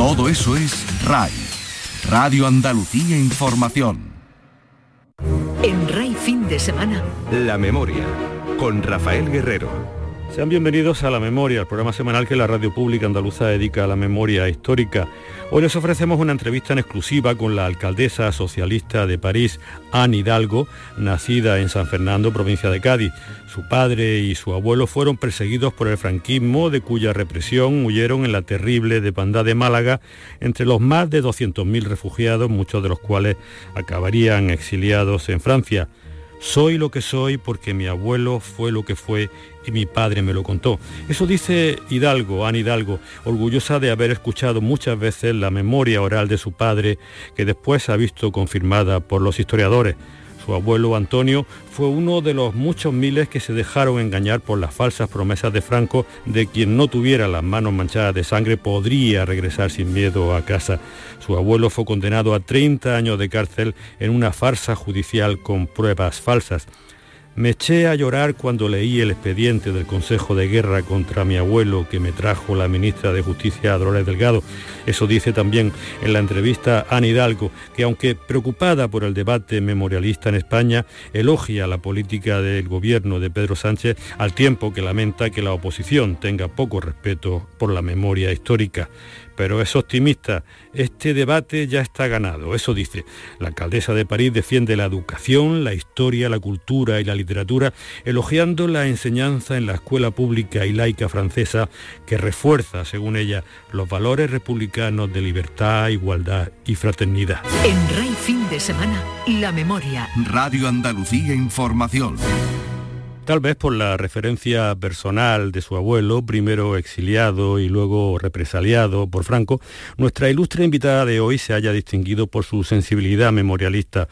Todo eso es RAI, Radio Andalucía Información. En RAI fin de semana. La memoria, con Rafael Guerrero. Sean bienvenidos a La Memoria, el programa semanal que la radio pública andaluza dedica a la memoria histórica. Hoy les ofrecemos una entrevista en exclusiva con la alcaldesa socialista de París, Anne Hidalgo, nacida en San Fernando, provincia de Cádiz. Su padre y su abuelo fueron perseguidos por el franquismo, de cuya represión huyeron en la terrible depandad de Málaga, entre los más de 200.000 refugiados, muchos de los cuales acabarían exiliados en Francia. Soy lo que soy porque mi abuelo fue lo que fue y mi padre me lo contó. Eso dice Hidalgo, Ana Hidalgo, orgullosa de haber escuchado muchas veces la memoria oral de su padre, que después ha visto confirmada por los historiadores. Su abuelo Antonio fue uno de los muchos miles que se dejaron engañar por las falsas promesas de Franco de quien no tuviera las manos manchadas de sangre podría regresar sin miedo a casa. Su abuelo fue condenado a 30 años de cárcel en una farsa judicial con pruebas falsas. Me eché a llorar cuando leí el expediente del Consejo de Guerra contra mi abuelo que me trajo la ministra de Justicia Dolores Delgado. Eso dice también en la entrevista Ana Hidalgo, que aunque preocupada por el debate memorialista en España, elogia la política del gobierno de Pedro Sánchez al tiempo que lamenta que la oposición tenga poco respeto por la memoria histórica pero es optimista. Este debate ya está ganado, eso dice. La alcaldesa de París defiende la educación, la historia, la cultura y la literatura, elogiando la enseñanza en la escuela pública y laica francesa que refuerza, según ella, los valores republicanos de libertad, igualdad y fraternidad. En Rey Fin de Semana, la memoria. Radio Andalucía Información. Tal vez por la referencia personal de su abuelo, primero exiliado y luego represaliado por Franco, nuestra ilustre invitada de hoy se haya distinguido por su sensibilidad memorialista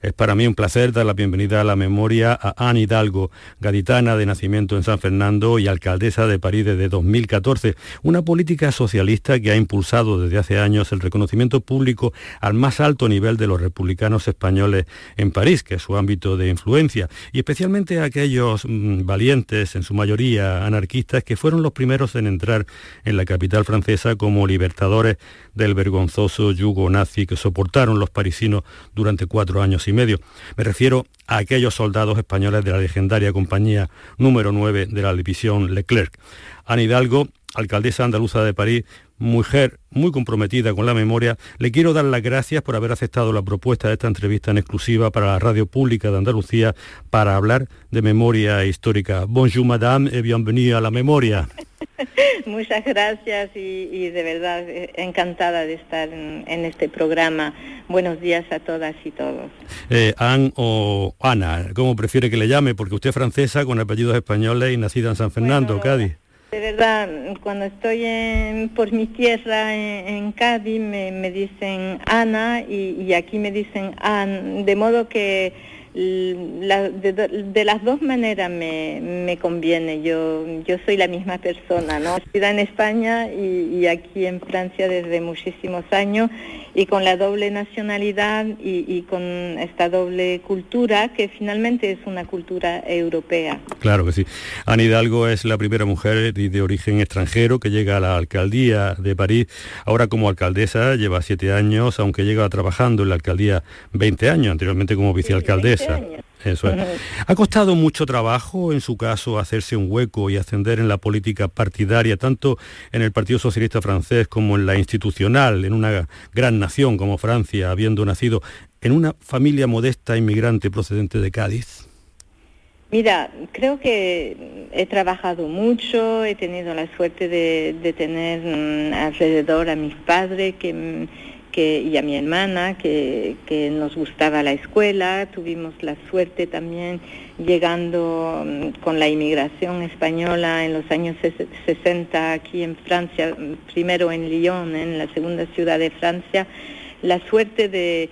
es para mí un placer dar la bienvenida a la memoria a Anne Hidalgo, gaditana de nacimiento en San Fernando y alcaldesa de París desde 2014, una política socialista que ha impulsado desde hace años el reconocimiento público al más alto nivel de los republicanos españoles en París, que es su ámbito de influencia, y especialmente a aquellos mm, valientes, en su mayoría anarquistas, que fueron los primeros en entrar en la capital francesa como libertadores del vergonzoso yugo nazi que soportaron los parisinos durante cuatro años y medio. Me refiero a aquellos soldados españoles de la legendaria compañía número 9 de la división Leclerc. Ana Hidalgo, alcaldesa andaluza de París, mujer muy comprometida con la memoria, le quiero dar las gracias por haber aceptado la propuesta de esta entrevista en exclusiva para la radio pública de Andalucía para hablar de memoria histórica. Bonjour madame et bienvenue a la memoria. Muchas gracias y, de verdad eh, encantada de estar en, este programa. Buenos días a todas y todos. Eh, Anne o Ana, ¿cómo prefiere que le llame? Porque usted es francesa con apellidos españoles y nacida en San Fernando, Cádiz. De verdad, cuando estoy en, por mi tierra en, Cádiz me, dicen Ana y, aquí me dicen Anne, de modo que de, las dos maneras me, conviene. Yo, yo soy la misma persona, ¿no? Estoy en España y, aquí en Francia desde muchísimos años y con la doble nacionalidad y, con esta doble cultura que finalmente es una cultura europea. Claro que sí. Ana Hidalgo es la primera mujer de origen extranjero que llega a la alcaldía de París. Ahora como alcaldesa lleva siete años, aunque llega trabajando en la alcaldía 20 años, anteriormente como vicealcaldesa. Eso ¿Ha costado mucho trabajo, en su caso, hacerse un hueco y ascender en la política partidaria, tanto en el Partido Socialista francés como en la institucional, en una gran nación como Francia, habiendo nacido en una familia modesta inmigrante procedente de Cádiz? Mira, creo que he trabajado mucho, he tenido la suerte de, de tener mm, alrededor a mis padres que mm, y a mi hermana que, nos gustaba la escuela. Tuvimos la suerte también llegando mm, con la inmigración española en los años 60 aquí en Francia, primero en Lyon, en la segunda ciudad de Francia, la suerte de,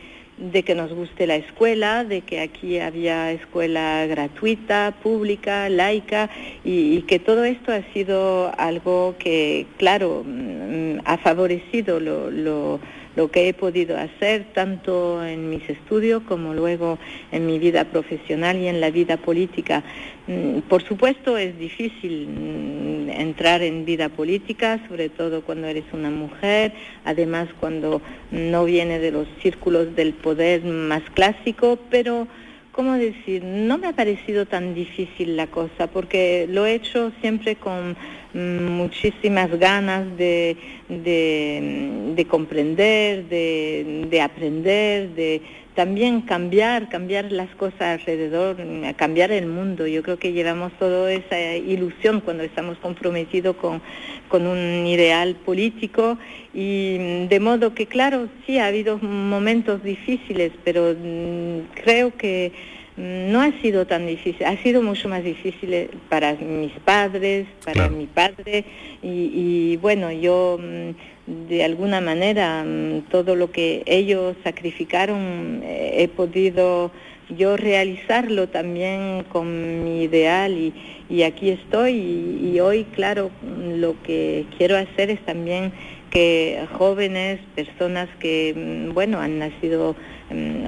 que nos guste la escuela, de que aquí había escuela gratuita, pública, laica, y, que todo esto ha sido algo que, claro, mm, ha favorecido lo lo que he podido hacer tanto en mis estudios como luego en mi vida profesional y en la vida política. Mm, por supuesto es difícil mm, entrar en vida política, sobre todo cuando eres una mujer, además cuando no viene de los círculos del poder más clásico, pero ¿cómo decir? No me ha parecido tan difícil la cosa, porque lo he hecho siempre con muchísimas ganas de, de, comprender, de, de aprender, de también cambiar, cambiar las cosas alrededor, cambiar el mundo. Yo creo que llevamos toda esa ilusión cuando estamos comprometidos con, con un ideal político y de modo que, claro, sí, ha habido momentos difíciles, pero mm, creo que mm, no ha sido tan difícil, ha sido mucho más difícil para mis padres, para mi padre y, y bueno, yo mm, de alguna manera mm, todo lo que ellos sacrificaron eh, he podido yo realizarlo también con mi ideal y, y aquí estoy y, hoy claro lo que quiero hacer es también que jóvenes, personas que mm, bueno han nacido mm,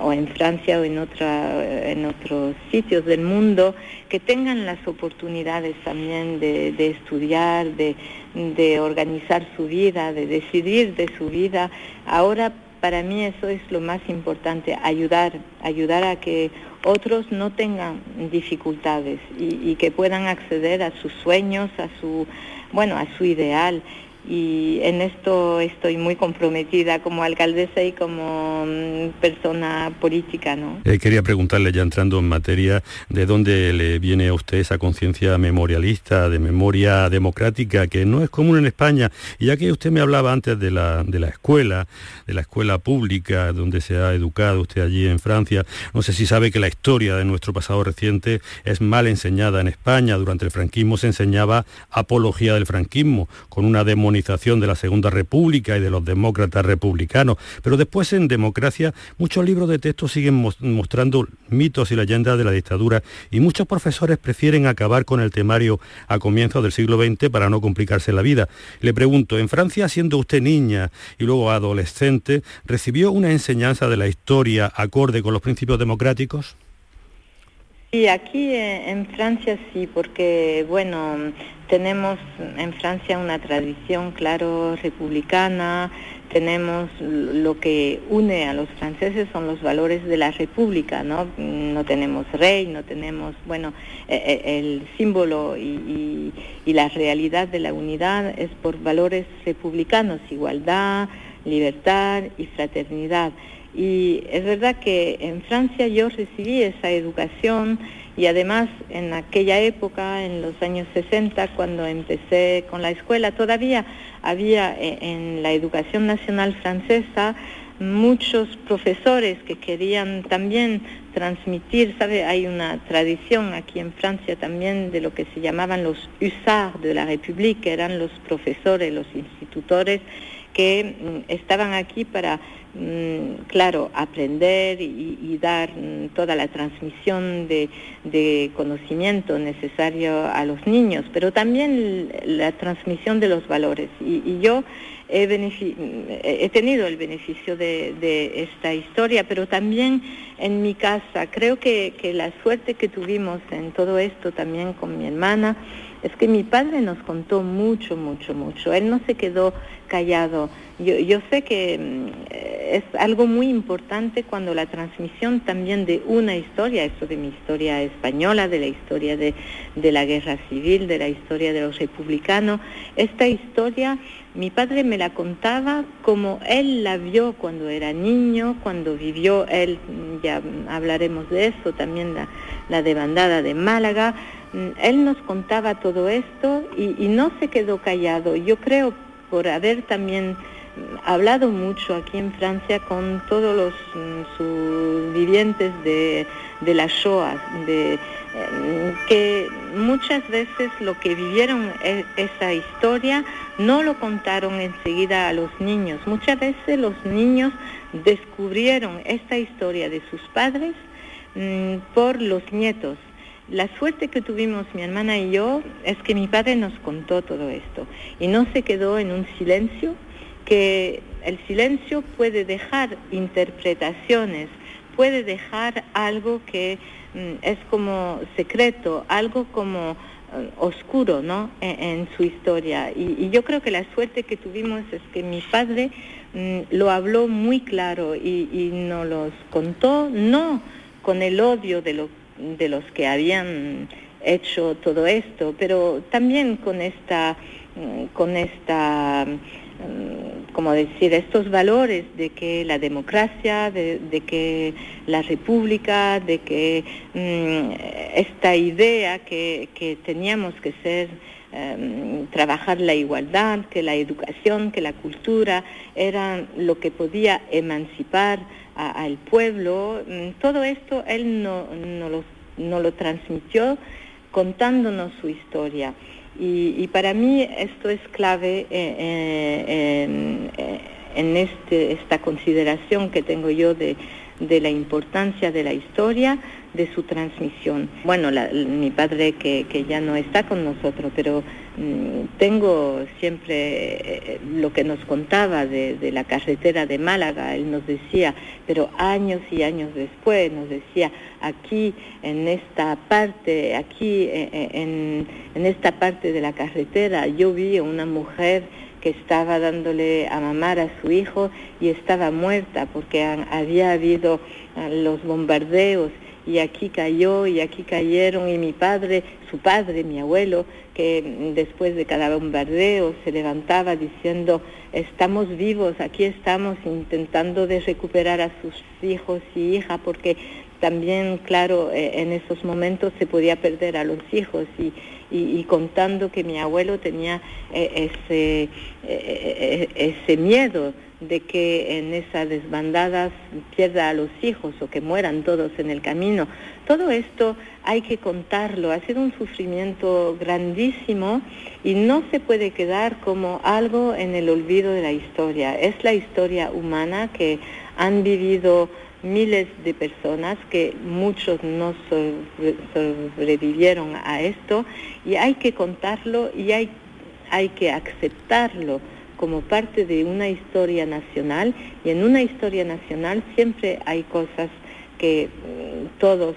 o en Francia o en otra en otros sitios del mundo que tengan las oportunidades también de, de estudiar, de, de organizar su vida, de decidir de su vida. Ahora para mí eso es lo más importante, ayudar, ayudar a que otros no tengan dificultades y, y que puedan acceder a sus sueños, a su, bueno, a su ideal y en esto estoy muy comprometida como alcaldesa y como mm, persona política. ¿no? Eh, quería preguntarle ya entrando en materia de dónde le viene a usted esa conciencia memorialista, de memoria democrática, que no es común en España. Y ya que usted me hablaba antes de la, de la escuela, de la escuela pública donde se ha educado usted allí en Francia, no sé si sabe que la historia de nuestro pasado reciente es mal enseñada en España. Durante el franquismo se enseñaba apología del franquismo, con una demonización de la Segunda República y de los demócratas republicanos. Pero después en democracia muchos libros de texto siguen mostrando mitos y leyendas de la dictadura y muchos profesores prefieren acabar con el temario a comienzos del siglo XX para no complicarse la vida. Le pregunto, en Francia, siendo usted niña y luego adolescente, ¿recibió una enseñanza de la historia acorde con los principios democráticos? Sí, aquí eh, en Francia sí, porque bueno, tenemos en Francia una tradición, claro, republicana, tenemos lo que une a los franceses son los valores de la república, ¿no? No tenemos rey, no tenemos, bueno, e, e, el símbolo y, y la realidad de la unidad es por valores republicanos, igualdad, libertad y fraternidad. Y es verdad que en Francia yo recibí esa educación y además en aquella época, en los años 60, cuando empecé con la escuela, todavía había eh, en la educación nacional francesa muchos profesores que querían también transmitir, ¿sabe? Hay una tradición aquí en Francia también de lo que se llamaban los hussards de la que eran los profesores, los institutores que mm, estaban aquí para Mm, claro, aprender y, dar mm, toda la transmisión de, conocimiento necesario a los niños, pero también la transmisión de los valores. Y, yo he, tenido el beneficio de, esta historia, pero también en mi casa. Creo que, que la suerte que tuvimos en todo esto también con mi hermana es que mi padre nos contó mucho, mucho, mucho. Él no se quedó callado. Yo, yo sé que mm, es algo muy importante cuando la transmisión también de una historia, esto de mi historia española, de la historia de, de la guerra civil, de la historia de los republicanos, esta historia mi padre me la contaba como él la vio cuando era niño, cuando vivió él, ya hablaremos de eso, también la, la de Málaga. Mm, él nos contaba todo esto y, y no se quedó callado. Yo creo por haber también hablado mucho aquí en Francia con todos los mm, vivientes de, de la Shoah, que muchas veces lo que vivieron e, esa historia no lo contaron enseguida a los niños. Muchas veces los niños descubrieron esta historia de sus padres mm, por los nietos. La suerte que tuvimos mi hermana y yo es que mi padre nos contó todo esto y no se quedó en un silencio, que el silencio puede dejar interpretaciones, puede dejar algo que mm, es como secreto, algo como eh, oscuro ¿no? en, su historia. Y, yo creo que la suerte que tuvimos es que mi padre mm, lo habló muy claro y, y nos los contó, no con el odio de, lo, de los que habían hecho todo esto, pero también con esta, mm, con esta, mm, como decir, estos valores de que la democracia, de, que la república, de que mm, esta idea que, teníamos que ser em, trabajar la igualdad, que la educación, que la cultura eran lo que podía emancipar al pueblo, todo esto él no, lo, no lo transmitió contándonos su historia. Y, para mí esto es clave eh, eh, eh, en, este, esta consideración que tengo yo de, de la importancia de la historia, de su transmisión. Bueno, mi padre que, ya no está con nosotros, pero mm, tengo siempre eh, lo que nos contaba de, la carretera de Málaga, él nos decía, pero años y años después nos decía, aquí en esta parte, aquí eh, eh, en, en esta parte de la carretera, yo vi a una mujer que estaba dándole a mamar a su hijo y estaba muerta porque había habido ah, los bombardeos y aquí cayó y aquí cayeron y mi padre, su padre, mi abuelo, que después de cada bombardeo se levantaba diciendo, estamos vivos, aquí estamos intentando de recuperar a sus hijos y hija porque también, claro, eh, en esos momentos se podía perder a los hijos y, y, contando que mi abuelo tenía eh, ese, eh, ese miedo de que en esas desbandadas pierda a los hijos o que mueran todos en el camino. Todo esto hay que contarlo, ha sido un sufrimiento grandísimo y no se puede quedar como algo en el olvido de la historia. Es la historia humana que han vivido miles de personas que muchos no sobrevivieron a esto y hay que contarlo y hay, hay que aceptarlo como parte de una historia nacional y en una historia nacional siempre hay cosas que mm, todos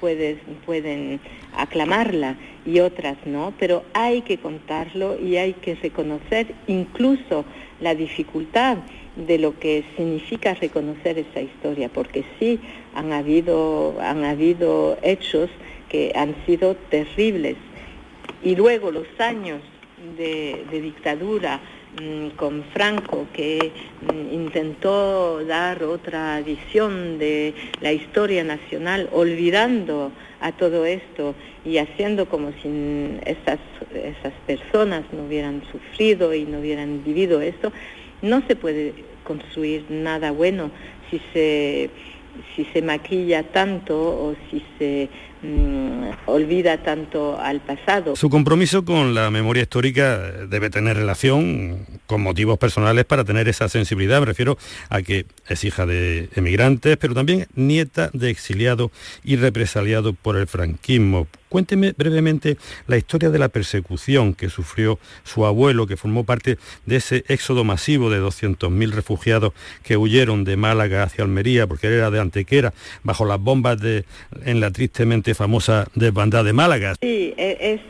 pueden, pueden aclamarla y otras no, pero hay que contarlo y hay que reconocer incluso la dificultad de lo que significa reconocer esa historia, porque sí han habido, han habido hechos que han sido terribles. Y luego los años de, dictadura con Franco, que mm, intentó dar otra visión de la historia nacional, olvidando a todo esto y haciendo como si esas, esas personas no hubieran sufrido y no hubieran vivido esto, no se puede construir nada bueno si se, si se maquilla tanto o si se mm, olvida tanto al pasado. Su compromiso con la memoria histórica debe tener relación con motivos personales para tener esa sensibilidad. Me refiero a que es hija de emigrantes, pero también nieta de exiliado y represaliado por el franquismo. Cuénteme brevemente la historia de la persecución que sufrió su abuelo, que formó parte de ese éxodo masivo de 200.000 refugiados que huyeron de Málaga hacia Almería, porque él era de Antequera, bajo las bombas de, en la tristemente famosa desbandada de Málaga. Sí, e,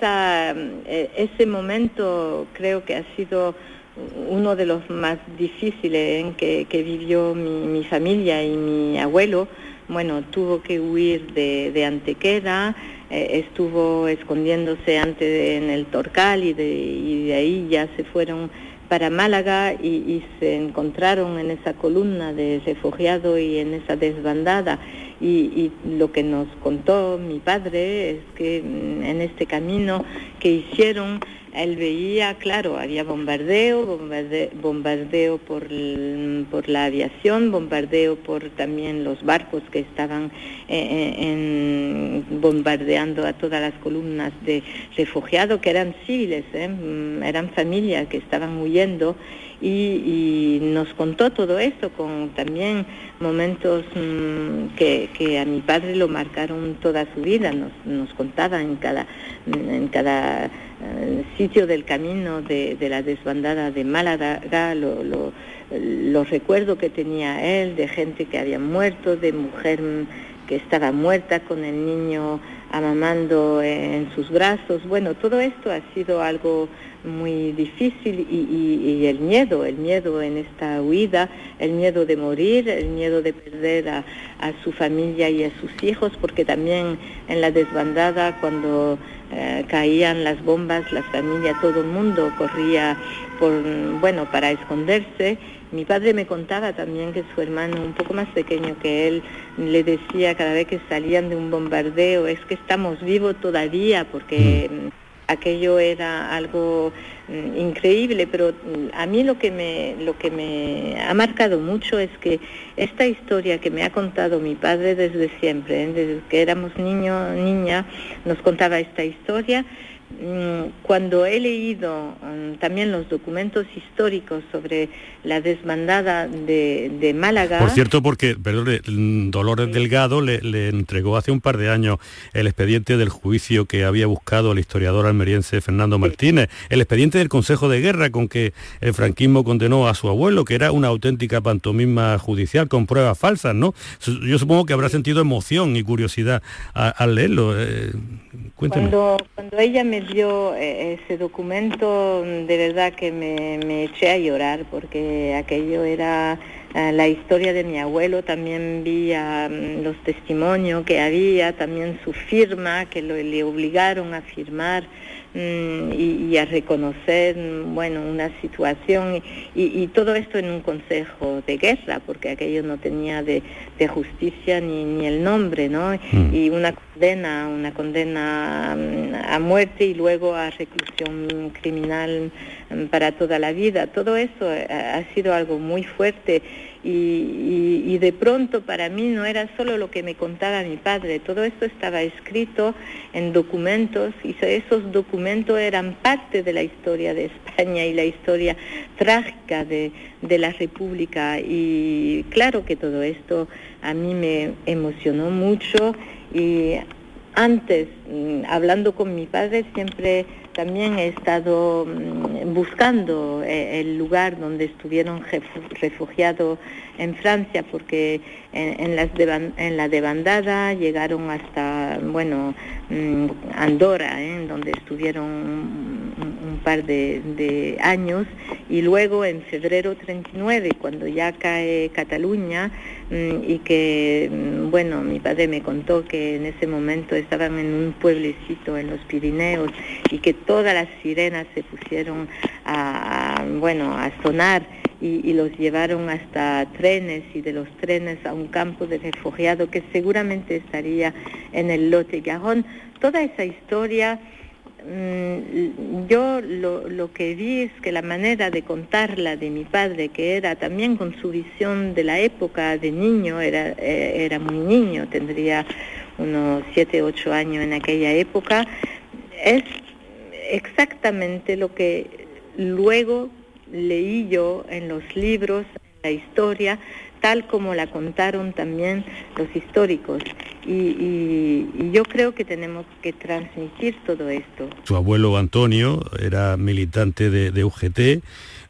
e, ese momento creo que ha sido uno de los más difíciles en que, vivió mi, familia y mi abuelo. Bueno, tuvo que huir de, de Antequera, eh, estuvo escondiéndose antes en el Torcal y de, ahí ya se fueron para Málaga y, se encontraron en esa columna de refugiados y en esa desbandada. y, lo que nos contó mi padre es que mm, en este camino que hicieron él veía, claro, había bombardeo, bombardeo, por, por, la aviación, bombardeo por también los barcos que estaban eh, eh, bombardeando a todas las columnas de refugiados, que eran civiles, ¿eh? mm, eran familias que estaban huyendo y, nos contó todo esto con también momentos mm, que, a mi padre lo marcaron toda su vida, nos, nos contaba en cada, en cada eh, sitio del camino de, la desbandada de Málaga, lo, los recuerdos que tenía él de gente que había muerto, de mujer que estaba muerta con el niño amamando en sus brazos. Bueno, todo esto ha sido algo muy difícil y, el miedo, el miedo en esta huida, el miedo de morir, el miedo de perder a, su familia y a sus hijos, porque también en la desbandada cuando eh, caían las bombas, la familia, todo el mundo corría por, bueno, para esconderse. Mi padre me contaba también que su hermano, un poco más pequeño que él, le decía cada vez que salían de un bombardeo, es que estamos vivos todavía, porque... Mm aquello era algo mm, increíble, pero mm, a mí lo que me lo que me ha marcado mucho es que esta historia que me ha contado mi padre desde siempre, ¿eh? desde que éramos niño niña, nos contaba esta historia cuando he leído mm, también los documentos históricos sobre la desbandada de, Málaga... Por cierto, porque perdón, Dolores Delgado le, entregó hace un par de años el expediente del juicio que había buscado el historiador almeriense Fernando Martínez, el expediente del Consejo de Guerra con que el franquismo condenó a su abuelo, que era una auténtica pantomima judicial con pruebas falsas, ¿no? Yo supongo que habrá sentido emoción y curiosidad al leerlo. Eh, cuando, cuando ella me dio eh, ese documento, de verdad que me, eché a llorar porque aquello era eh, la historia de mi abuelo, también vi los testimonios que había, también su firma, que le obligaron a firmar Mm, y, a reconocer mm, bueno una situación y, todo esto en un consejo de guerra porque aquello no tenía de, justicia ni, ni, el nombre no mm. y una condena una condena a muerte y luego a reclusión criminal para toda la vida todo eso eh, ha sido algo muy fuerte y, de pronto para mí no era solo lo que me contaba mi padre, todo esto estaba escrito en documentos y esos documentos eran parte de la historia de España y la historia trágica de, de la República. Y claro que todo esto a mí me emocionó mucho y antes, mm, hablando con mi padre, siempre también he estado mm, buscando eh, el lugar donde estuvieron refugiados en Francia, porque en, en la debandada llegaron hasta, bueno, mm, Andorra, ¿eh? donde estuvieron un, par de, años, y luego en febrero 39, cuando ya cae Cataluña, y que, bueno, mi padre me contó que en ese momento estaban en un pueblecito en los Pirineos y que todas las sirenas se pusieron a, bueno, a sonar y, los llevaron hasta trenes y de los trenes a un campo de refugiados que seguramente estaría en el lote Gajón. Toda esa historia, mm, yo lo, lo, que vi es que la manera de contarla de mi padre, que era también con su visión de la época de niño, era, eh, era muy niño, tendría unos 7, 8 años en aquella época, es exactamente lo que luego leí yo en los libros, en la historia, tal como la contaron también los históricos. Y, yo creo que tenemos que transmitir todo esto. Su abuelo Antonio era militante de UGT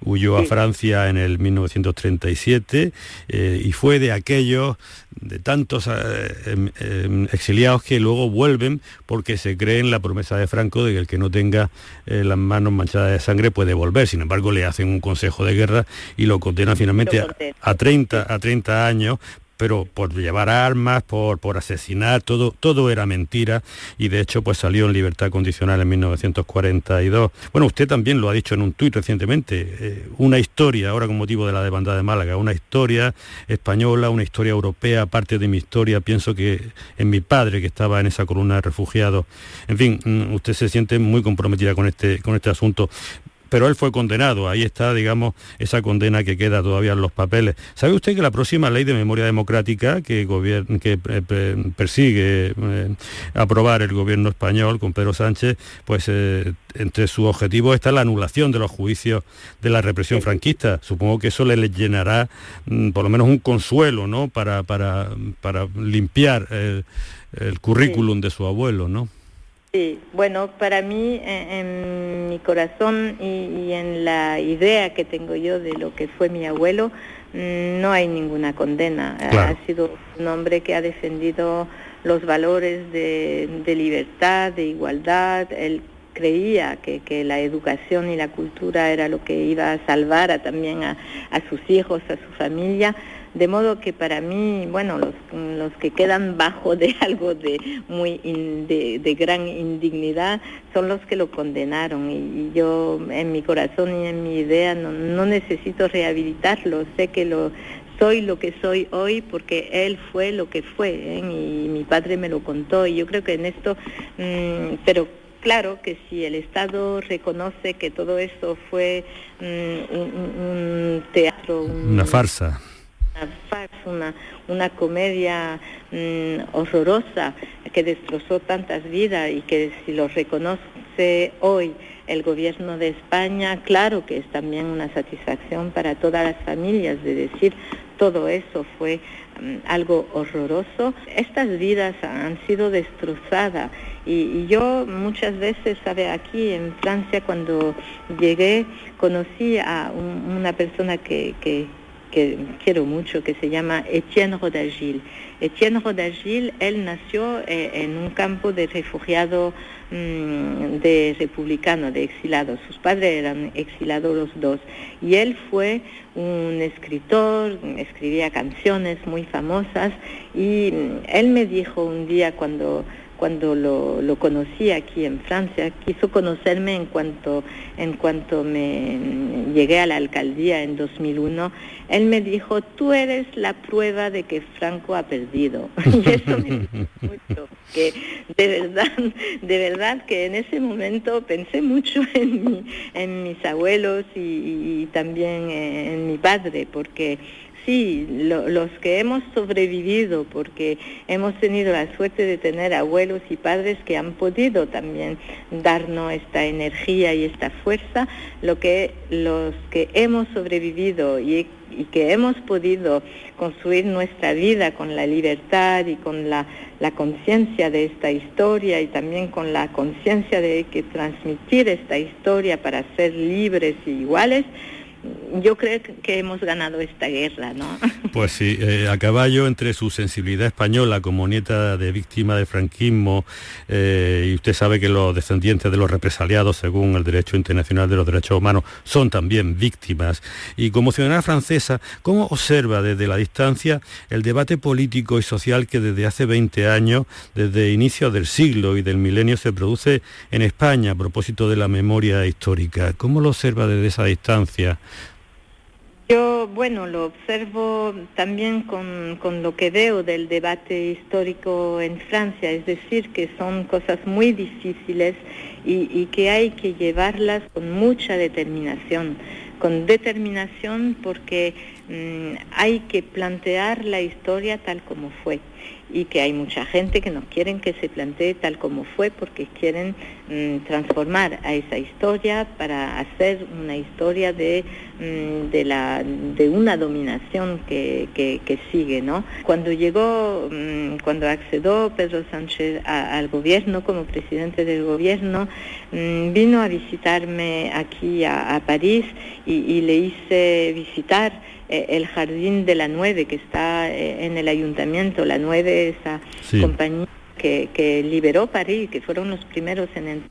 huyó a Francia en el 1937 eh, y fue de aquellos, de tantos eh, em, em, exiliados que luego vuelven porque se cree en la promesa de Franco de que el que no tenga eh, las manos manchadas de sangre puede volver. Sin embargo, le hacen un consejo de guerra y lo condenan finalmente a, 30, a 30 años pero por llevar armas, por, por asesinar, todo, todo era mentira y de hecho pues salió en libertad condicional en 1942. Bueno, usted también lo ha dicho en un tuit recientemente, eh, una historia, ahora con motivo de la demanda de Málaga, una historia española, una historia europea, parte de mi historia, pienso que en mi padre que estaba en esa columna de refugiados. En fin, mm, usted se siente muy comprometida con este, con este asunto pero él fue condenado. Ahí está, digamos, esa condena que queda todavía en los papeles. ¿Sabe usted que la próxima ley de memoria democrática que, que persigue eh, aprobar el gobierno español con Pedro Sánchez, pues eh, entre sus objetivos está la anulación de los juicios de la represión franquista? Supongo que eso le llenará mm, por lo menos un consuelo, ¿no? Para, para, limpiar el, currículum de su abuelo, ¿no? Sí, bueno, para mí, en, mi corazón y, en la idea que tengo yo de lo que fue mi abuelo, mm, no hay ninguna condena. Ha sido un hombre que ha defendido los valores de, libertad, de igualdad. Él creía que, la educación y la cultura era lo que iba a salvar también a sus hijos, a su familia de modo que para mí, bueno, los, los que quedan bajo de algo de muy de, gran indignidad son los que lo condenaron. Y, yo en mi corazón y en mi idea no, necesito rehabilitarlo, sé que lo soy lo que soy hoy porque él fue lo que fue ¿eh? y mi padre me lo contó. Y yo creo que en esto, mm, pero claro que si el Estado reconoce que todo eso fue mm, un, teatro, una farsa una, una comedia mm, horrorosa que destrozó tantas vidas y que si lo reconoce hoy el gobierno de España, claro que es también una satisfacción para todas las familias de decir todo eso fue mm, algo horroroso. Estas vidas han sido destrozadas y, yo muchas veces, sabe, aquí en Francia cuando llegué conocí a una persona que, que que quiero mucho, que se llama Etienne Rodagil. Etienne Rodagil, él nació eh, en un campo de refugiados mm, de republicanos, de exilados. Sus padres eran exilados los dos. Y él fue un escritor, escribía canciones muy famosas y mm, él me dijo un día cuando cuando lo, lo, conocí aquí en Francia, quiso conocerme en cuanto, en cuanto me llegué a la alcaldía en 2001, él me dijo, tú eres la prueba de que Franco ha perdido. y eso me mucho, que de verdad, de verdad que en ese momento pensé mucho en, mi, en mis abuelos y también en mi padre, porque sí, los que hemos sobrevivido, porque hemos tenido la suerte de tener abuelos y padres que han podido también darnos esta energía y esta fuerza, lo que los que hemos sobrevivido y, que hemos podido construir nuestra vida con la libertad y con la, conciencia de esta historia y también con la conciencia de que transmitir esta historia para ser libres y iguales, yo creo que hemos ganado esta guerra, ¿no? Pues sí, eh, a caballo entre su sensibilidad española como nieta de víctima del franquismo, eh, y usted sabe que los descendientes de los represaliados, según el derecho internacional de los derechos humanos, son también víctimas. Y como ciudadana francesa, ¿cómo observa desde la distancia el debate político y social que desde hace 20 años, desde inicios del siglo y del milenio, se produce en España a propósito de la memoria histórica? ¿Cómo lo observa desde esa distancia? Yo, bueno, lo observo también con, con, lo que veo del debate histórico en Francia, es decir, que son cosas muy difíciles y, y que hay que llevarlas con mucha determinación, con determinación porque mm, hay que plantear la historia tal como fue y que hay mucha gente que no quieren que se plantee tal como fue porque quieren mm, transformar a esa historia para hacer una historia de, mm, de, la, de una dominación que, que, sigue. ¿no? Cuando llegó, cuando accedió Pedro Sánchez al gobierno como presidente del gobierno, vino a visitarme aquí a, París y, y le hice visitar eh, el Jardín de la Nueve, que está eh, en el ayuntamiento, la Nueve, esa compañía que, liberó París, que fueron los primeros en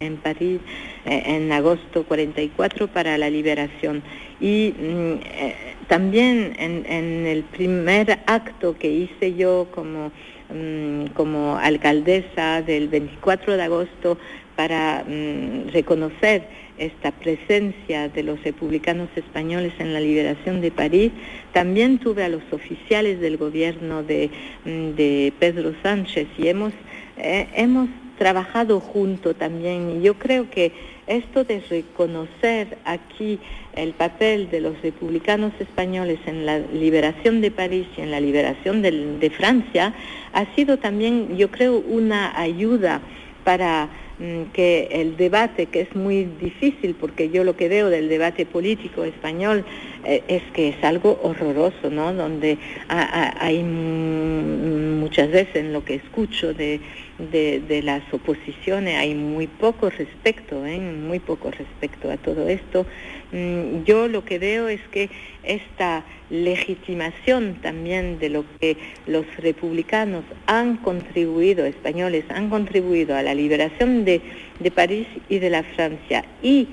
en París eh, en agosto 44 para la liberación. Y mm, también en, el primer acto que hice yo como, mm, como alcaldesa del 24 de agosto para mm, reconocer esta presencia de los republicanos españoles en la liberación de París, también tuve a los oficiales del gobierno de, mm, Pedro Sánchez y hemos, eh, hemos trabajado junto también. Y yo creo que esto de reconocer aquí el papel de los republicanos españoles en la liberación de París y en la liberación de Francia ha sido también, yo creo, una ayuda para que el debate, que es muy difícil, porque yo lo que veo del debate político español eh, es que es algo horroroso, ¿no? Donde hay muchas veces en lo que escucho de, de, las oposiciones, hay muy poco respecto, ¿eh? muy poco respecto a todo esto. Mm, yo lo que veo es que esta legitimación también de lo que los republicanos han contribuido, españoles han contribuido a la liberación de, de París y de la Francia y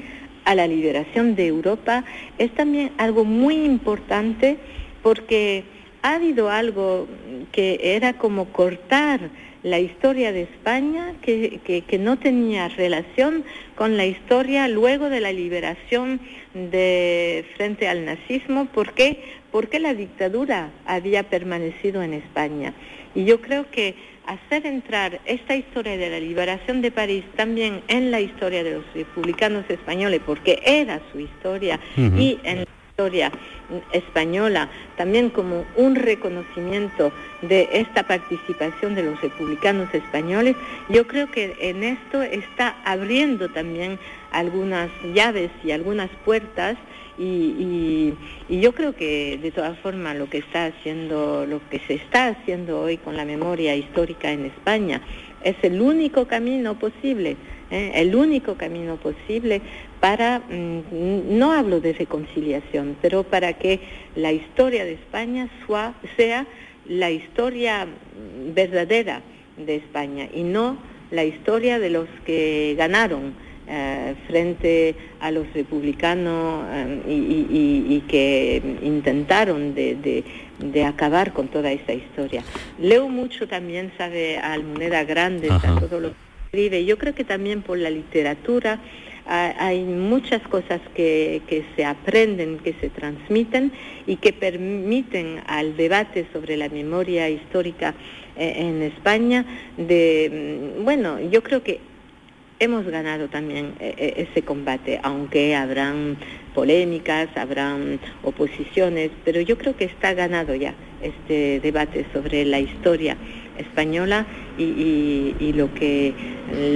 a la liberación de Europa, es también algo muy importante porque ha habido algo que era como cortar la historia de España que, que, no tenía relación con la historia luego de la liberación de frente al nazismo. ¿Por qué? Porque la dictadura había permanecido en España. Y yo creo que hacer entrar esta historia de la liberación de París también en la historia de los republicanos españoles, porque era su historia, y en historia española, también como un reconocimiento de esta participación de los republicanos españoles, yo creo que en esto está abriendo también algunas llaves y algunas puertas y, yo creo que de todas formas lo que está haciendo, lo que se está haciendo hoy con la memoria histórica en España es el único camino posible, ¿eh? el único camino posible para, mm, no hablo de reconciliación, pero para que la historia de España sea la historia verdadera de España y no la historia de los que ganaron eh, frente a los republicanos eh, y, que intentaron de, acabar con toda esta historia. Leo mucho también, sabe, a Almoneda Grande, a todo lo que escribe. Yo creo que también por la literatura hay muchas cosas que, se aprenden, que se transmiten y que permiten al debate sobre la memoria histórica eh, en España de, mm, bueno, yo creo que hemos ganado también eh, eh, ese combate, aunque habrán polémicas, habrán oposiciones, pero yo creo que está ganado ya este debate sobre la historia española y, lo que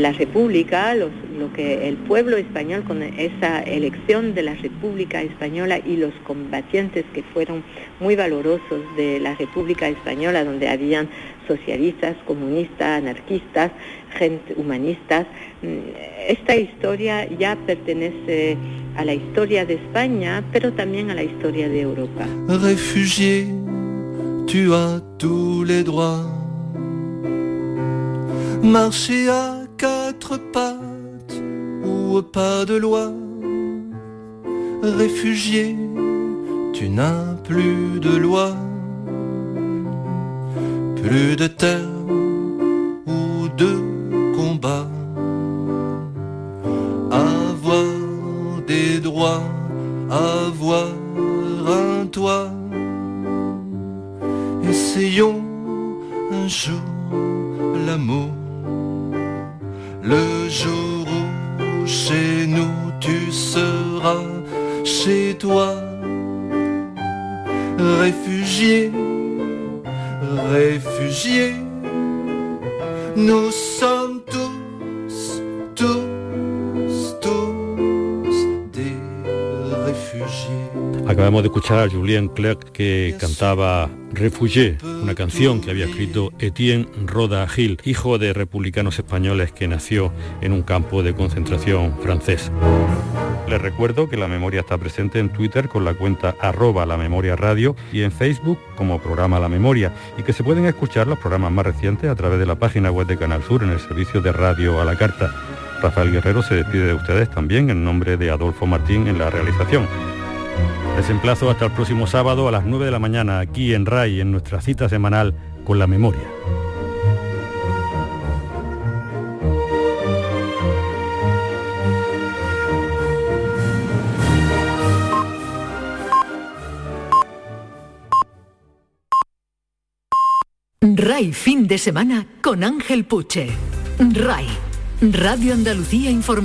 la República, lo que el pueblo español con esa elección de la República Española y los combatientes que fueron muy valorosos de la República Española, donde habían socialistas, comunistas, anarquistas, gente humanistas. Mm, esta historia ya pertenece a la historia de España, pero también a la historia de Europa. Réfugié, tu as tous les droits. Marcher à quatre pattes ou pas de loi. Réfugié, tu n'as plus de loi plus de terre escuchar Julien Clerc que cantaba Refugié, una canción que había escrito Etienne Roda Gil, hijo de republicanos españoles que nació en un campo de concentración francés. Les recuerdo que la memoria está presente en Twitter con la cuenta arroba la memoria radio y en Facebook como programa La Memoria y que se pueden escuchar los programas más recientes a través de la página web de Canal Sur en el servicio de radio a la carta. Rafael Guerrero se despide de ustedes también en nombre de Adolfo Martín en la realización. Les emplazo hasta el próximo sábado a las 9 de la mañana aquí en RAI en nuestra cita semanal con la memoria. RAI fin de semana con Ángel Puche. RAI, Radio Andalucía Información.